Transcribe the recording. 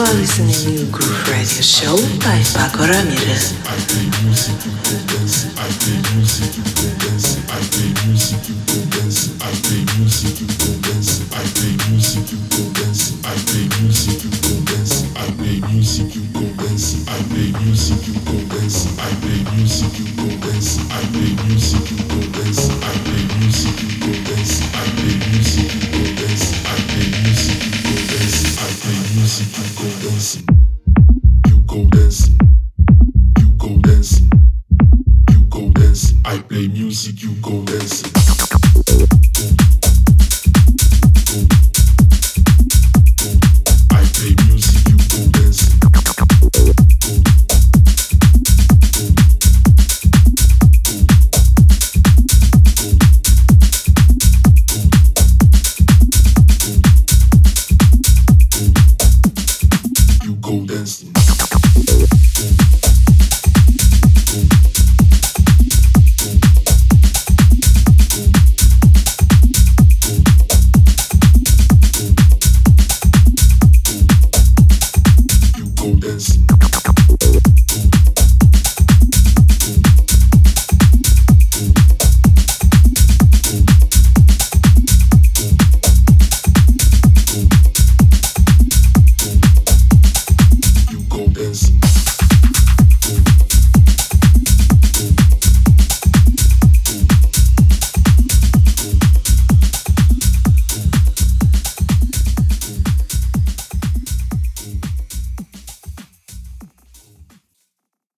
You are listening to Groove Radio Show by Pako Ramirez. I play music, you go dance. I play music,